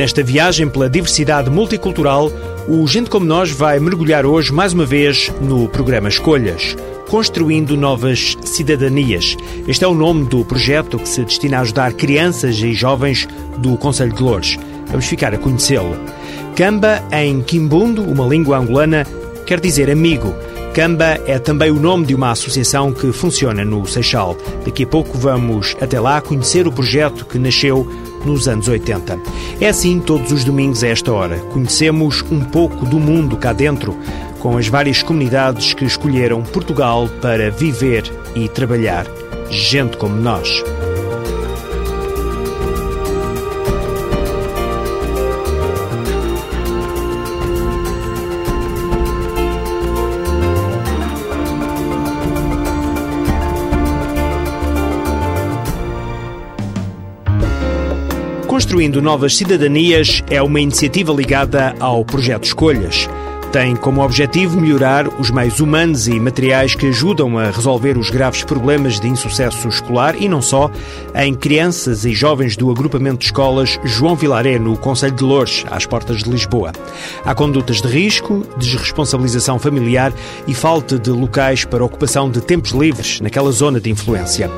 Nesta viagem pela diversidade multicultural, o Gente Como Nós vai mergulhar hoje mais uma vez no programa Escolhas. Construindo Novas Cidadanias. Este é o nome do projeto que se destina a ajudar crianças e jovens do Conselho de Loures. Vamos ficar a conhecê-lo. Camba, em Quimbundo, uma língua angolana, quer dizer amigo. Camba é também o nome de uma associação que funciona no Seixal. Daqui a pouco vamos até lá conhecer o projeto que nasceu nos anos 80. É assim todos os domingos a esta hora. Conhecemos um pouco do mundo cá dentro, com as várias comunidades que escolheram Portugal para viver e trabalhar. Gente como nós. Construindo Novas Cidadanias é uma iniciativa ligada ao projeto Escolhas tem como objetivo melhorar os meios humanos e materiais que ajudam a resolver os graves problemas de insucesso escolar e não só em crianças e jovens do agrupamento de escolas João Vilaré, no Conselho de Lourdes, às portas de Lisboa. Há condutas de risco, desresponsabilização familiar e falta de locais para ocupação de tempos livres naquela zona de influência.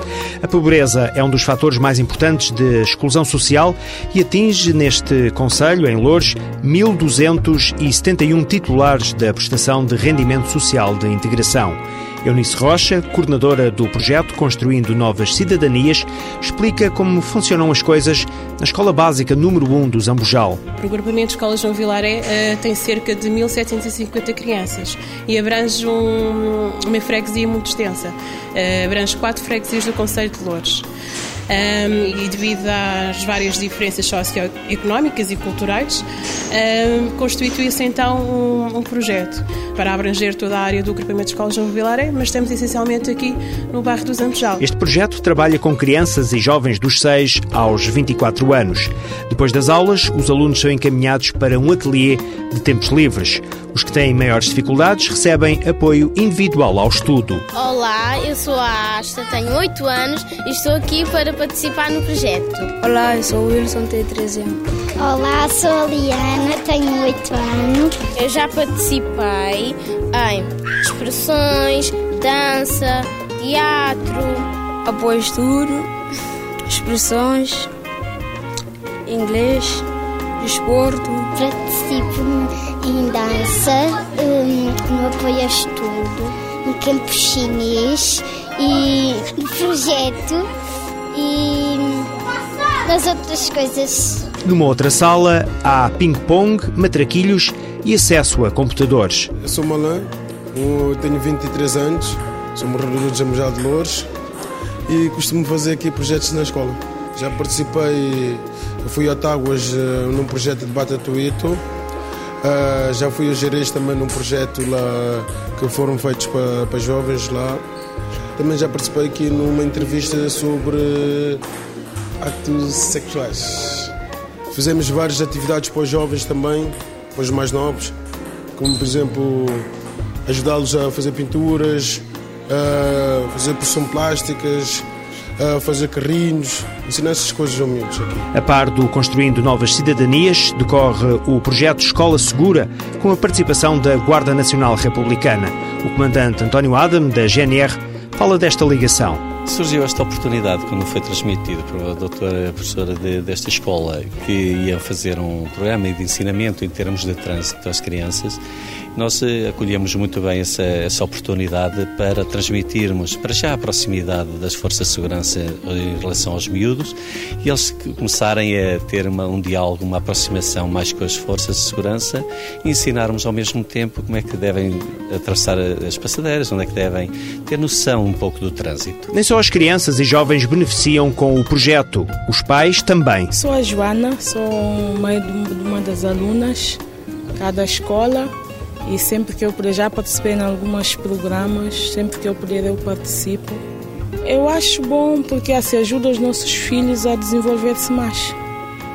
A pobreza é um dos fatores mais importantes de exclusão social e atinge neste Conselho, em Lourdes, 1.271 titulares titulares da prestação de rendimento social de integração. Eunice Rocha, coordenadora do projeto Construindo Novas Cidadanias, explica como funcionam as coisas na Escola Básica número 1 do Zambujal. O agrupamento de escolas João Vilaré uh, tem cerca de 1.750 crianças e abrange um, uma freguesia muito extensa. Uh, abrange quatro freguesias do Conselho de Lourdes um, e devido às várias diferenças socioeconómicas e culturais, um, constituiu-se então um, um, projeto para abranger toda a área do agrupamento de escolas João Vilaré, mas estamos essencialmente aqui no bairro do Zambejal. Este projeto trabalha com crianças e jovens dos 6 aos 24 anos. Depois das aulas, os alunos são encaminhados para um ateliê de tempos livres. Os que têm maiores dificuldades recebem apoio individual ao estudo. Olá, eu sou a Asta, tenho 8 anos e estou aqui para participar no projeto. Olá, eu sou o Wilson, tenho 13 anos. Olá, sou a Liana, tenho 8 anos. Eu já participei em expressões, dança, teatro, apoio estudo, expressões, inglês, desporto. Participo em dança, um, no apoio a estudo, no campo chinês e no projeto e nas outras coisas. Numa outra sala há ping-pong, matraquilhos e acesso a computadores. Eu sou Malan, tenho 23 anos, sou morador de Jamujá de Louros e costumo fazer aqui projetos na escola. Já participei, fui a Táguas uh, num projeto de Batatuito, uh, já fui a Jerez também num projeto lá que foram feitos para, para jovens lá. Também já participei aqui numa entrevista sobre atos sexuais. Fizemos várias atividades para os jovens também, para os mais novos, como por exemplo ajudá-los a fazer pinturas, a fazer porção plásticas, a fazer carrinhos, ensinar essas coisas aos miúdos aqui. A par do Construindo Novas Cidadanias, decorre o projeto Escola Segura, com a participação da Guarda Nacional Republicana. O comandante António Adam, da GNR, fala desta ligação. Surgiu esta oportunidade quando foi transmitido pela doutora professora de, desta escola que ia fazer um programa de ensinamento em termos de trânsito às crianças. Nós eh, acolhemos muito bem essa, essa oportunidade para transmitirmos para já a proximidade das forças de segurança em relação aos miúdos e eles começarem a ter uma, um diálogo, uma aproximação mais com as forças de segurança e ensinarmos ao mesmo tempo como é que devem atravessar as passadeiras, onde é que devem ter noção um pouco do trânsito. Nem só as crianças e jovens beneficiam com o projeto, os pais também. Sou a Joana, sou mãe de uma das alunas cá da escola e sempre que eu puder, já participei em alguns programas, sempre que eu puder eu participo. Eu acho bom porque assim ajuda os nossos filhos a desenvolver-se mais.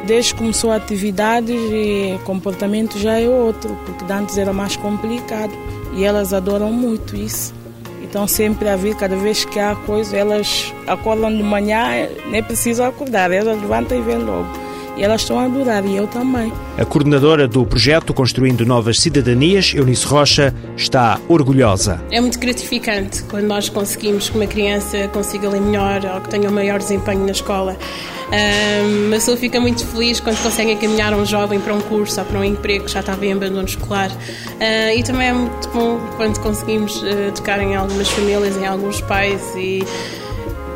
Desde que começou a atividades e comportamento já é outro, porque antes era mais complicado e elas adoram muito isso. Então sempre a vir, cada vez que há coisa, elas acordam de manhã, nem precisam acordar, elas levantam e vêm logo. E elas estão a adorar e eu também. A coordenadora do projeto Construindo Novas Cidadanias, Eunice Rocha, está orgulhosa. É muito gratificante quando nós conseguimos que uma criança consiga ler melhor ou que tenha um maior desempenho na escola. Um, a pessoa fica muito feliz quando consegue encaminhar um jovem para um curso ou para um emprego que já estava em abandono escolar. Uh, e também é muito bom quando conseguimos uh, tocar em algumas famílias, em alguns pais e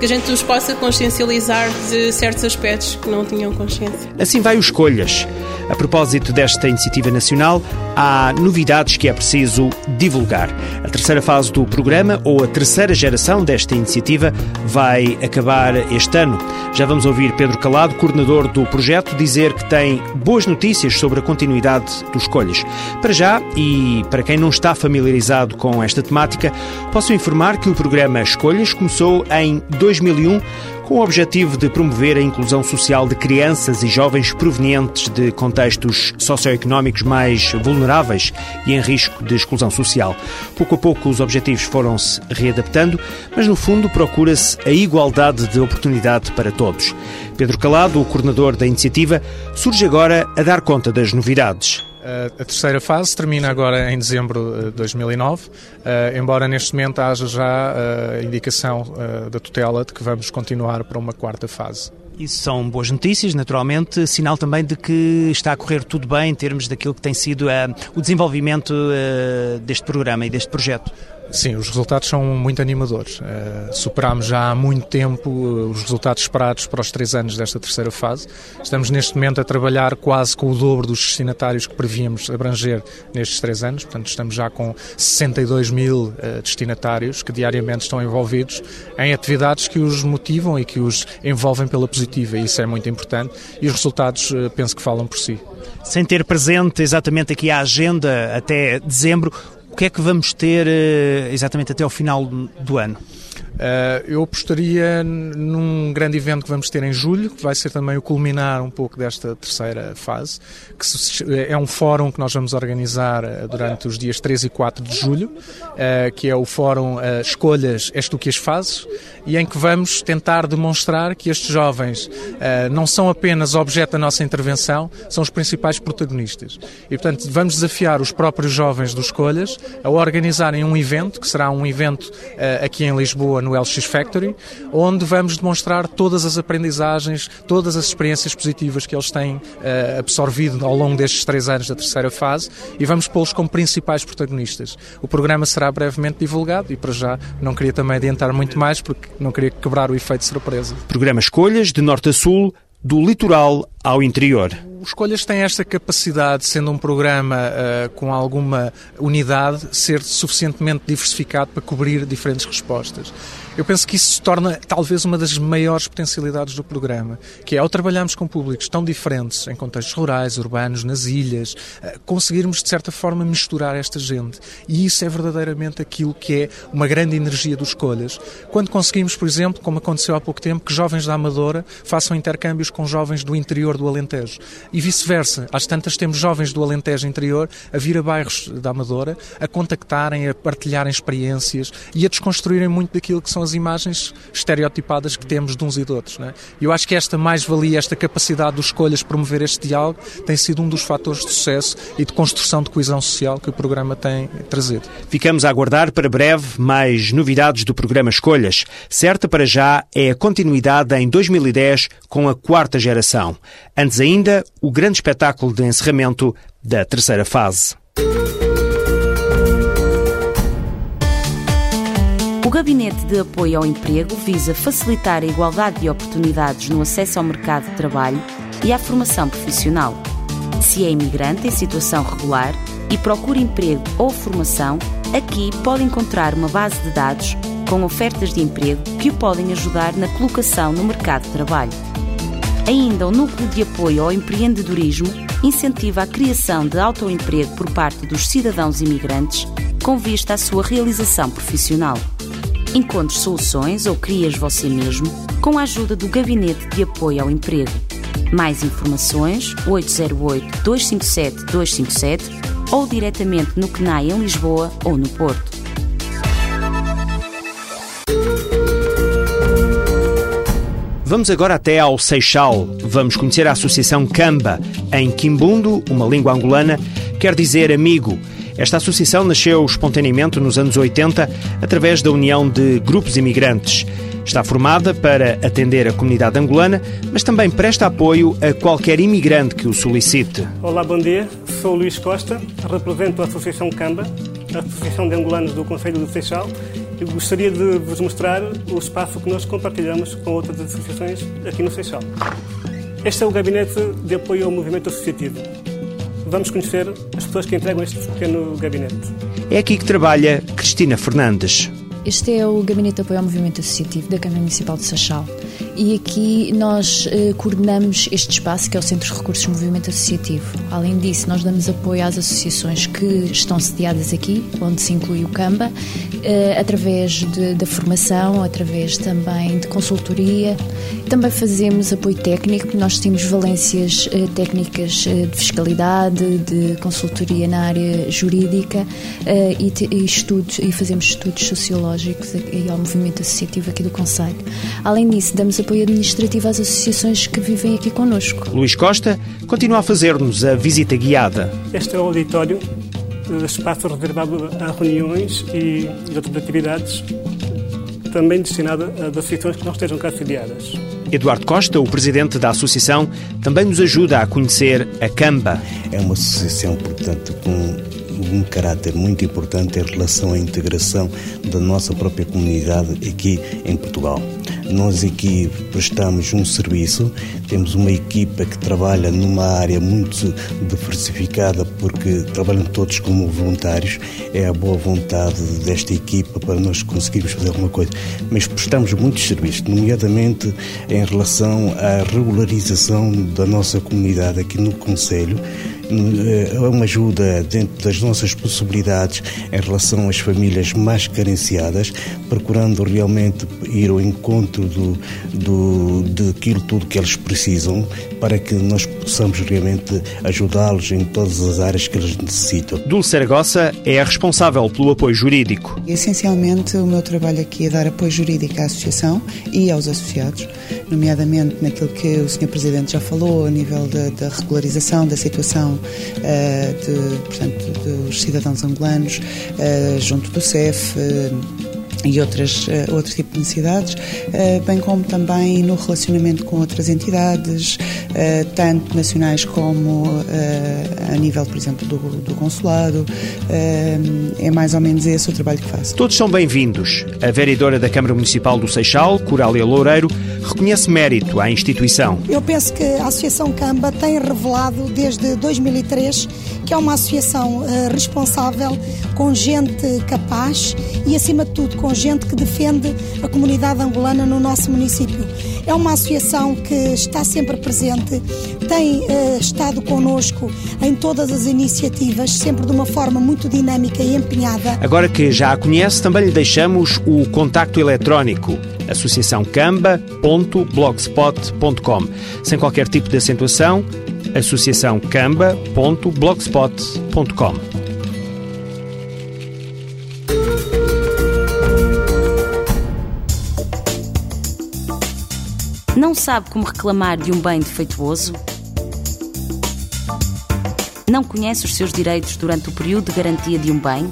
que a gente os possa consciencializar de certos aspectos que não tinham consciência. Assim vai o Escolhas. A propósito desta iniciativa nacional, há novidades que é preciso divulgar. A terceira fase do programa, ou a terceira geração desta iniciativa, vai acabar este ano. Já vamos ouvir Pedro Calado, coordenador do projeto, dizer que tem boas notícias sobre a continuidade dos Escolhas. Para já, e para quem não está familiarizado com esta temática, posso informar que o programa Escolhas começou em 2001 com o objetivo de promover a inclusão social de crianças e jovens provenientes de contextos socioeconómicos mais vulneráveis e em risco de exclusão social. Pouco a pouco os objetivos foram-se readaptando, mas no fundo procura-se a igualdade de oportunidade para todos. Pedro Calado, o coordenador da iniciativa, surge agora a dar conta das novidades. A terceira fase termina agora em dezembro de 2009, eh, embora neste momento haja já eh, a indicação eh, da tutela de que vamos continuar para uma quarta fase. Isso são boas notícias, naturalmente, sinal também de que está a correr tudo bem em termos daquilo que tem sido uh, o desenvolvimento uh, deste programa e deste projeto. Sim, os resultados são muito animadores. Uh, superámos já há muito tempo uh, os resultados esperados para os três anos desta terceira fase. Estamos neste momento a trabalhar quase com o dobro dos destinatários que prevíamos abranger nestes três anos. Portanto, estamos já com 62 mil uh, destinatários que diariamente estão envolvidos em atividades que os motivam e que os envolvem pela positiva. Isso é muito importante. E os resultados, penso que falam por si. Sem ter presente exatamente aqui a agenda até dezembro, o que é que vamos ter eh, exatamente até ao final do ano? Uh, eu apostaria num grande evento que vamos ter em julho, que vai ser também o culminar um pouco desta terceira fase, que é um fórum que nós vamos organizar eh, durante os dias 3 e 4 de julho, uh, que é o fórum uh, Escolhas És Tu Que As Fazes, e em que vamos tentar demonstrar que estes jovens não são apenas objeto da nossa intervenção, são os principais protagonistas. E, portanto, vamos desafiar os próprios jovens do Escolhas a organizarem um evento, que será um evento aqui em Lisboa, no LX Factory, onde vamos demonstrar todas as aprendizagens, todas as experiências positivas que eles têm uh, absorvido ao longo destes três anos da terceira fase e vamos pô-los como principais protagonistas. O programa será brevemente divulgado e para já não queria também adiantar muito mais porque não queria quebrar o efeito surpresa. Programa Escolhas de Norte a Sul, do litoral ao interior. O Escolhas tem esta capacidade, sendo um programa uh, com alguma unidade, ser suficientemente diversificado para cobrir diferentes respostas. Eu penso que isso se torna talvez uma das maiores potencialidades do programa, que é ao trabalharmos com públicos tão diferentes, em contextos rurais, urbanos, nas ilhas, uh, conseguirmos de certa forma misturar esta gente. E isso é verdadeiramente aquilo que é uma grande energia do Escolhas. Quando conseguimos, por exemplo, como aconteceu há pouco tempo, que jovens da Amadora façam intercâmbios com jovens do interior do Alentejo e vice-versa. Às tantas temos jovens do Alentejo interior a vir a bairros da Amadora, a contactarem, a partilharem experiências e a desconstruírem muito daquilo que são as imagens estereotipadas que temos de uns e de outros. E é? eu acho que esta mais-valia, esta capacidade de escolhas promover este diálogo tem sido um dos fatores de sucesso e de construção de coesão social que o programa tem trazido. Ficamos a aguardar para breve mais novidades do programa Escolhas. Certa para já é a continuidade em 2010 com a quarta geração. Antes ainda, o grande espetáculo de encerramento da terceira fase. O Gabinete de Apoio ao Emprego visa facilitar a igualdade de oportunidades no acesso ao mercado de trabalho e à formação profissional. Se é imigrante em situação regular e procura emprego ou formação, aqui pode encontrar uma base de dados com ofertas de emprego que o podem ajudar na colocação no mercado de trabalho. Ainda, o Núcleo de Apoio ao Empreendedorismo incentiva a criação de autoemprego por parte dos cidadãos imigrantes com vista à sua realização profissional. Encontre soluções ou crie-as você mesmo com a ajuda do Gabinete de Apoio ao Emprego. Mais informações 808 257 257 ou diretamente no CNAI em Lisboa ou no Porto. Vamos agora até ao Seixal. Vamos conhecer a Associação Camba. Em Quimbundo, uma língua angolana, quer dizer amigo. Esta associação nasceu espontaneamente nos anos 80 através da união de grupos imigrantes. Está formada para atender a comunidade angolana, mas também presta apoio a qualquer imigrante que o solicite. Olá, bom dia. Sou Luís Costa, represento a Associação Camba, a Associação de Angolanos do Conselho do Seixal, e gostaria de vos mostrar o espaço que nós compartilhamos com outras associações aqui no Seixal. Este é o gabinete de apoio ao movimento associativo. Vamos conhecer as pessoas que entregam este pequeno gabinete. É aqui que trabalha Cristina Fernandes. Este é o Gabinete de Apoio ao Movimento Associativo da Câmara Municipal de Seixal e aqui nós eh, coordenamos este espaço que é o Centro de Recursos Movimento Associativo. Além disso, nós damos apoio às associações que estão sediadas aqui, onde se inclui o CAMBA, eh, através da formação, através também de consultoria. Também fazemos apoio técnico, nós temos valências eh, técnicas de fiscalidade, de consultoria na área jurídica e, e estudos, e fazemos estudos sociológicos ao movimento associativo aqui do Conselho. Além disso, damos apoio administrativo às associações que vivem aqui connosco. Luís Costa continua a fazer-nos a visita guiada. Este é o auditório, espaço reservado a reuniões e outras atividades, também destinado a associações que não estejam cá sediadas. Eduardo Costa, o presidente da associação, também nos ajuda a conhecer a Camba. É uma associação, portanto, com um caráter muito importante em relação à integração da nossa própria comunidade aqui em Portugal. Nós aqui prestamos um serviço, temos uma equipa que trabalha numa área muito diversificada porque trabalham todos como voluntários. É a boa vontade desta equipa para nós conseguirmos fazer alguma coisa. Mas prestamos muitos serviços, nomeadamente em relação à regularização da nossa comunidade aqui no Conselho é uma ajuda dentro das nossas possibilidades em relação às famílias mais carenciadas, procurando realmente ir ao encontro do, do, daquilo tudo que eles precisam para que nós possamos realmente ajudá-los em todas as áreas que eles necessitam. Dulce Saragossa é a responsável pelo apoio jurídico. Essencialmente, o meu trabalho aqui é dar apoio jurídico à associação e aos associados, nomeadamente naquilo que o Sr. Presidente já falou, a nível da regularização da situação de, portanto, dos cidadãos angolanos, uh, junto do CEF. E outras, uh, outro tipo de necessidades, uh, bem como também no relacionamento com outras entidades, uh, tanto nacionais como a nível, por exemplo, do, do consulado. é mais ou menos esse o trabalho que faço. Todos são bem-vindos. A vereadora da Câmara Municipal do Seixal, Corália Loureiro, reconhece mérito à instituição. Eu penso que a Associação Camba tem revelado desde 2003 que é uma associação responsável, com gente capaz e, acima de tudo, com gente que defende a comunidade angolana no nosso município. É uma associação que está sempre presente, tem uh, estado connosco em todas as iniciativas, sempre de uma forma muito dinâmica e empenhada. Agora que já a conhece, também lhe deixamos o contacto eletrónico associaçãocamba.blogspot.com sem qualquer tipo de acentuação associaçãocamba.blogspot.com Não sabe como reclamar de um bem defeituoso? Não conhece os seus direitos durante o período de garantia de um bem?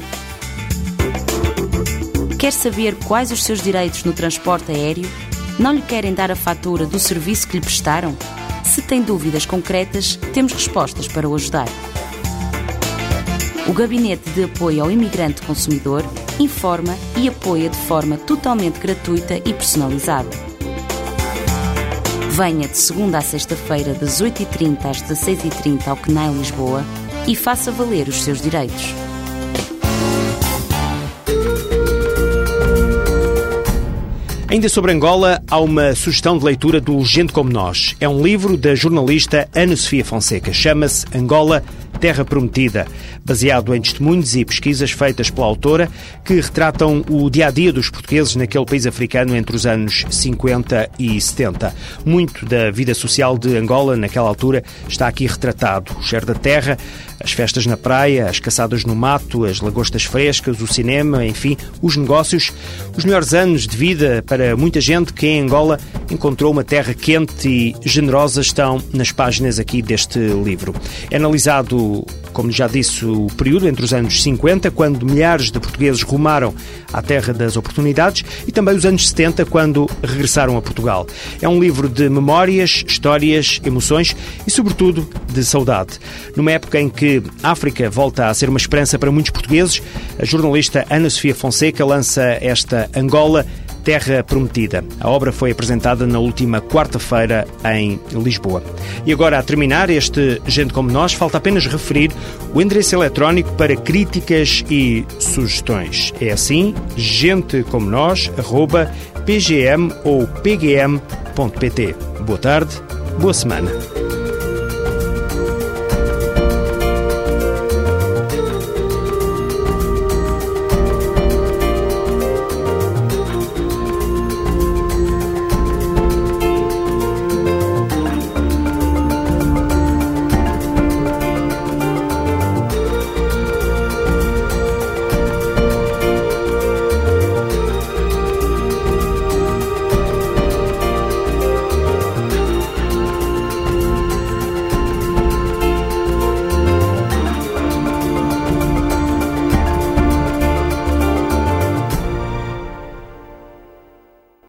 Quer saber quais os seus direitos no transporte aéreo? Não lhe querem dar a fatura do serviço que lhe prestaram? Se tem dúvidas concretas, temos respostas para o ajudar. O Gabinete de Apoio ao Imigrante Consumidor informa e apoia de forma totalmente gratuita e personalizada. Venha de segunda a sexta-feira, das 8h30 às 16h30 ao CNAE Lisboa e faça valer os seus direitos. Ainda sobre Angola, há uma sugestão de leitura do Gente Como Nós. É um livro da jornalista Ana Sofia Fonseca. Chama-se Angola Terra Prometida, baseado em testemunhos e pesquisas feitas pela autora que retratam o dia a dia dos portugueses naquele país africano entre os anos 50 e 70. Muito da vida social de Angola naquela altura está aqui retratado. O cheiro da terra, as festas na praia, as caçadas no mato, as lagostas frescas, o cinema, enfim, os negócios. Os melhores anos de vida para muita gente que em Angola encontrou uma terra quente e generosa estão nas páginas aqui deste livro. É analisado, como já disse, o período entre os anos 50, quando milhares de portugueses rumaram à terra das oportunidades, e também os anos 70, quando regressaram a Portugal. É um livro de memórias, histórias, emoções e, sobretudo, de saudade. Numa época em que a África volta a ser uma esperança para muitos portugueses, a jornalista Ana Sofia Fonseca lança esta Angola Terra Prometida. A obra foi apresentada na última quarta-feira em Lisboa. E agora, a terminar este Gente Como Nós, falta apenas referir o endereço eletrónico para críticas e sugestões. É assim, gentecomonós.pgm ou pgm.pt. Boa tarde, boa semana.